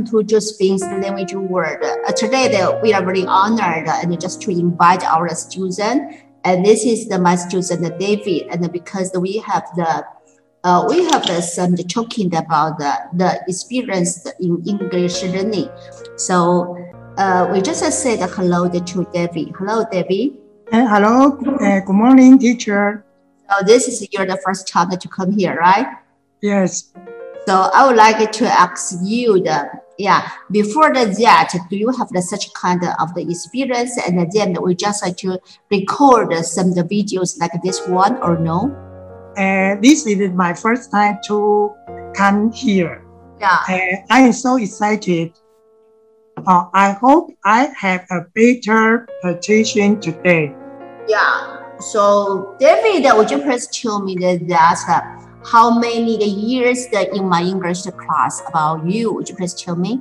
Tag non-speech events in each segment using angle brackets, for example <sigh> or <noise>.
welcome to Josephine's Language World. Uh, today, the, we are very honored and just to invite our student. And this is the my student David. And because we have the uh, we have uh, some talking about the, the experience in English learning. So uh, we just said hello to David. Hello, David. Uh, hello. Uh, good morning, teacher. So this is your the first time to come here, right? Yes. So I would like to ask you the yeah before the that do you have the such kind of the experience and then we just like to record some of the videos like this one or no? Uh, this is my first time to come here. Yeah. Uh, I am so excited. Uh, I hope I have a better presentation today. Yeah. So David, would you please tell me that, that uh, how many years that in my English class about you? Would you please tell me?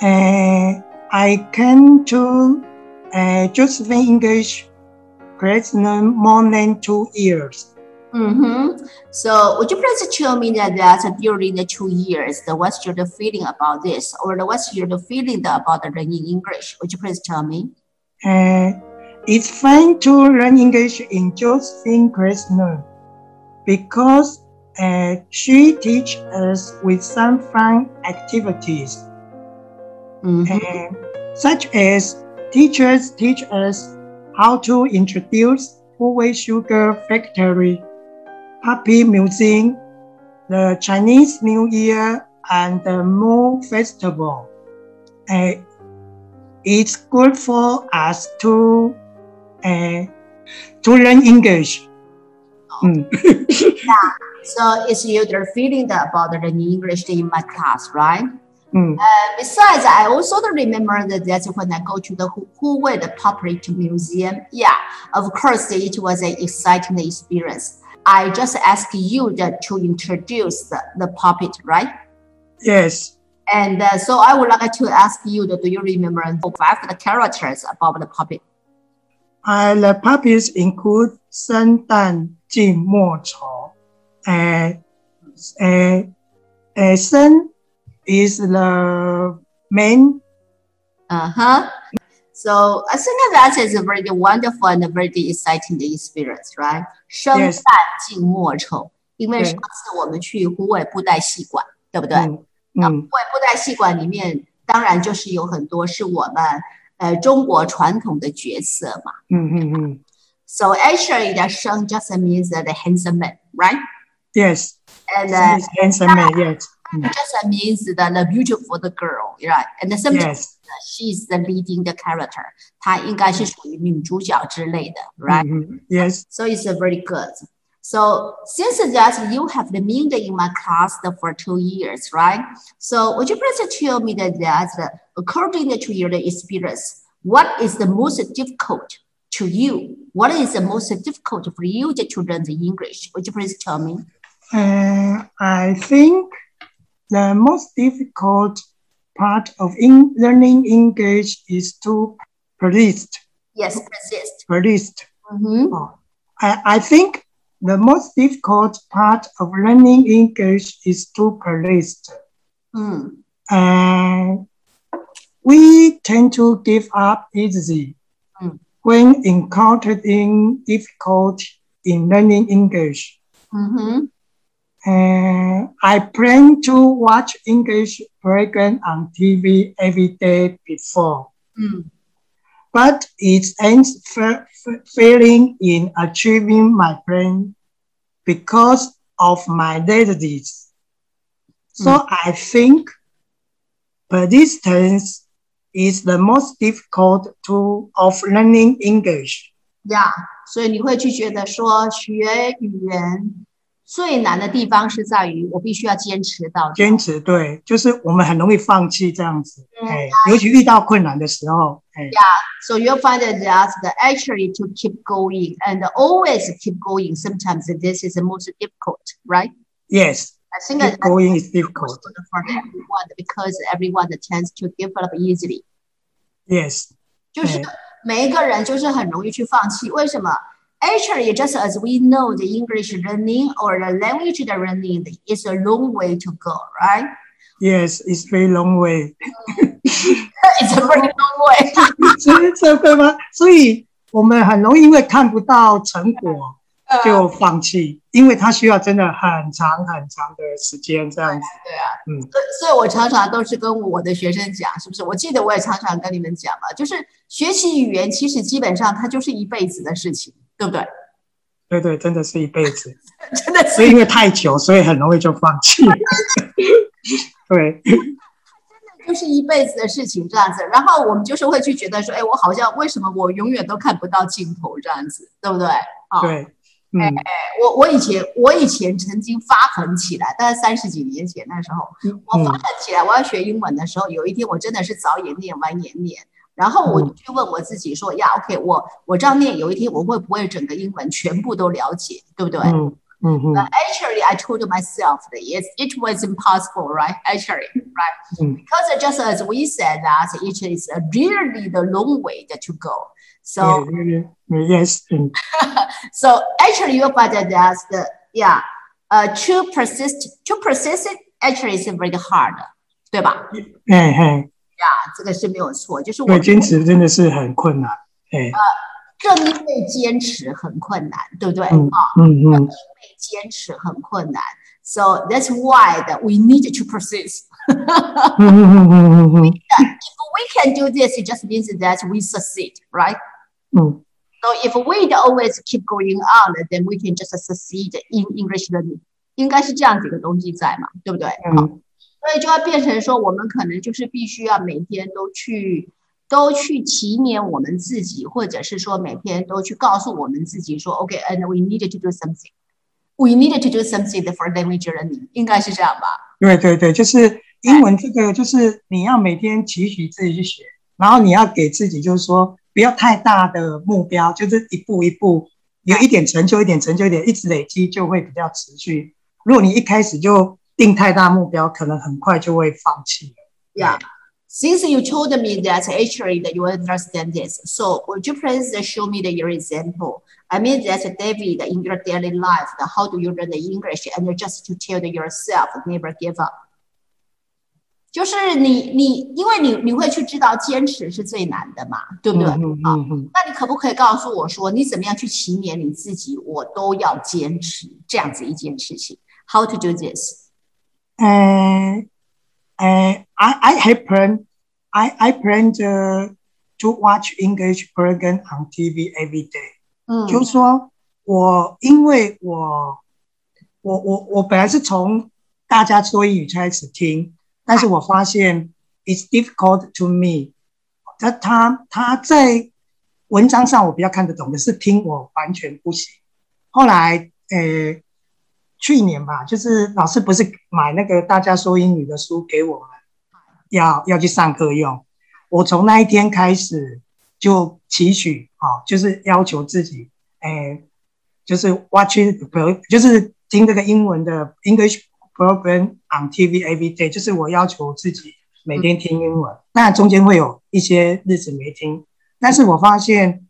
Uh, I came to uh, Josephine English classroom more than two years. Mm-hmm. So would you please tell me that, that during the two years, the what's your feeling about this, or the what's your feeling about the learning English? Would you please tell me? Uh, it's fine to learn English in Josephine classroom because uh, she teach us with some fun activities, Mhm. and such as teachers teach us how to introduce Huwei Sugar Factory, Puppet Museum, the Chinese New Year, and the Moon Festival. Uh, it's good for us to uh, to learn English. Mm. <laughs> yeah. So it's you're feeling that about the English in my class, right? Mm. Uh, besides, I also remember that that's when I go to the Huwei the puppet Museum. Yeah, of course, it was an exciting experience. I just ask you that to introduce the, the puppet, right? Yes. And uh, so I would like to ask you, that, do you remember five the characters about the puppet? Uh, the puppets include Sun Dan, Jin Mo Chao. Eh, eh, eh, uh, uh, uh, sun is the main. Uh huh. So I think that is a very wonderful and a very exciting experience, right? 生旦净末丑，因为上次我们去虎尾布袋戏馆，对不对？那虎尾布袋戏馆里面，当然就是有很多是我们呃中国传统的角色嘛。嗯嗯嗯。So actually, the 生 just means the handsome man, right? Yes. And uh, Yes, handsome man. Yes. Mm. just means the, the beautiful the girl, right? And sometimes Yes. she's the leading the character. 她应该是属于女主角之类的，right? Mhm. Yes. So it's a very good. So since that you have remained in my class for two years, right? So would you please tell me that, that according to your experience, what is the most difficult to you? What is the most difficult for you to learn the English? Would you please tell me? Uh, I think the most difficult part of in learning English is to persist. Yes, persist. Persist. Mhm. I, I think the most difficult part of learning English is to persist. Mm. And we tend to give up easily Mm. when encountering difficulty in learning English. Mhm. And I plan to watch English program on TV every day before, Mm. but it ends fa- fa- failing in achieving my plan because of my laziness. So I think persistence is the most difficult tool of learning English. Yeah，所以你会去觉得说学语言 最难的地方是在于我必须要坚持到底。坚持对，就是我们很容易放弃这样子，嗯哎，尤其遇到困难的时候，哎， So you'll find that the actually to keep going and always keep going. Sometimes this is the most difficult, right? Yes, I think keep that going is most difficult. for everyone because everyone tends to give up easily. Yes, 就是对每一个人就是很容易去放弃，为什么 ？Actually, just as we know, the English learning or the language learning is a long way to go, right? Yes, it's very long way. <laughs> It's a very long way. 所以这个吗？所以我们很容易因为看不到成果就放弃，因为它需要真的很长很长的时间这样子。对啊，嗯所以所以我常常都是跟我的学生讲，是不是？我记得我也常常跟你们讲嘛，就是学习语言其实基本上它就是一辈子的事情， 对不对？对对，真的是一辈子。<laughs> 真的是因为太久，所以很容易就放弃。对，<laughs> 真的就是一辈子的事情这样子。然后我们就是会去觉得说，哎，我好像为什么我永远都看不到尽头这样子，对不对？啊、对，嗯，我我以前我以前曾经发狠起来，大概三十几年前那时候，我发嗯狠起来，我要学英文的时候，有一天我真的是早也念晚也念，然后我就去问我自己说，呀，OK，我我这样念，有一天我会不会整个英文全部都了解，对不对？嗯嗯嗯 But actually, I told myself that it, it was impossible, right? Actually, right? Mm. Because just as we said that it is a really the long way that to go. So, 对对对，yes，<laughs> 嗯 so actually you find that that's the, yeah, uh, to persist, to persist it actually is very hard. 对吧？嘿 嘿，这个是没有错，就是我对，坚持真的是很困难。哎，呃正因为坚持很困难，对不对？嗯啊，嗯嗯，坚持很困难，so that's why that we need to persist. 嗯嗯嗯嗯嗯 we can do this, it just means that we succeed, right? 嗯 So if we always keep going on, then we can just succeed in English learning. 应该是这样子一个东西在嘛，对不对？嗯嗯所以就要变成说，我们可能就是必须要每天都去都去提勉我们自己，或者是说每天都去告诉我们自己说，OK，and、we needed to do something. We needed to do something for language learning，应该是这样吧？对对对，就是英文这个，就是你要每天期许自己去学，然后你要给自己就是说不要太大的目标，就是一步一步，有一点成就，一点成就，一点一直累积，就会比较持续。如果你一开始就定太大目标，可能很快就会放弃了。Yeah. Since you told me that actually that you understand this, so would you please show me the, your example? I mean that David in your daily life, the, how do you learn the English and just to tell yourself never give up? 就是你你因为你你会去知道坚持是最难的嘛，对不对？嗯嗯啊，那你可不可以告诉我说，你怎么样去勤勉你自己？我都要坚持这样子一件事情。How to do this? 呃呃，I I have planned I I planned uh, to watch English program on TV every day. 嗯就是说我因为我我我我本来是从大家说英语开始听，但是我发现 it's difficult to me。他他他在文章上我比较看得懂，可是听我完全不行。后来呃去年吧，就是老师不是买那个大家说英语的书给我们，要要去上课用。我从那一天开始就期许啊，就是要求自己，哎，就是 watch pro，就是听这个英文的 English program on TV every day，就是我要求自己每天听英文。那中间会有一些日子没听，但是我发现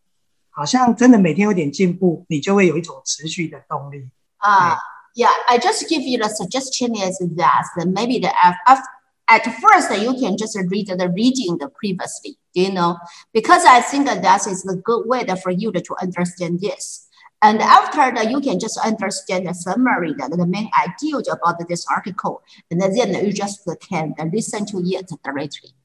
好像真的每天有点进步，你就会有一种持续的动力。Uh, yeah, I just give you the suggestion is that maybe the af- at first you can just read the reading the previously, you know? Because I think that that is a good way for you to, understand this. And after that, you can just understand the summary, that the main idea about this article, and then you just can listen to it directly.